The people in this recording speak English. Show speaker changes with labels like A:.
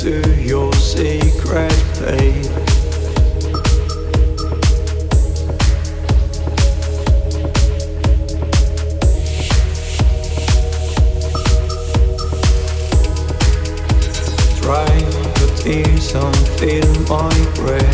A: to your secret place. Try to tease and feel my breath.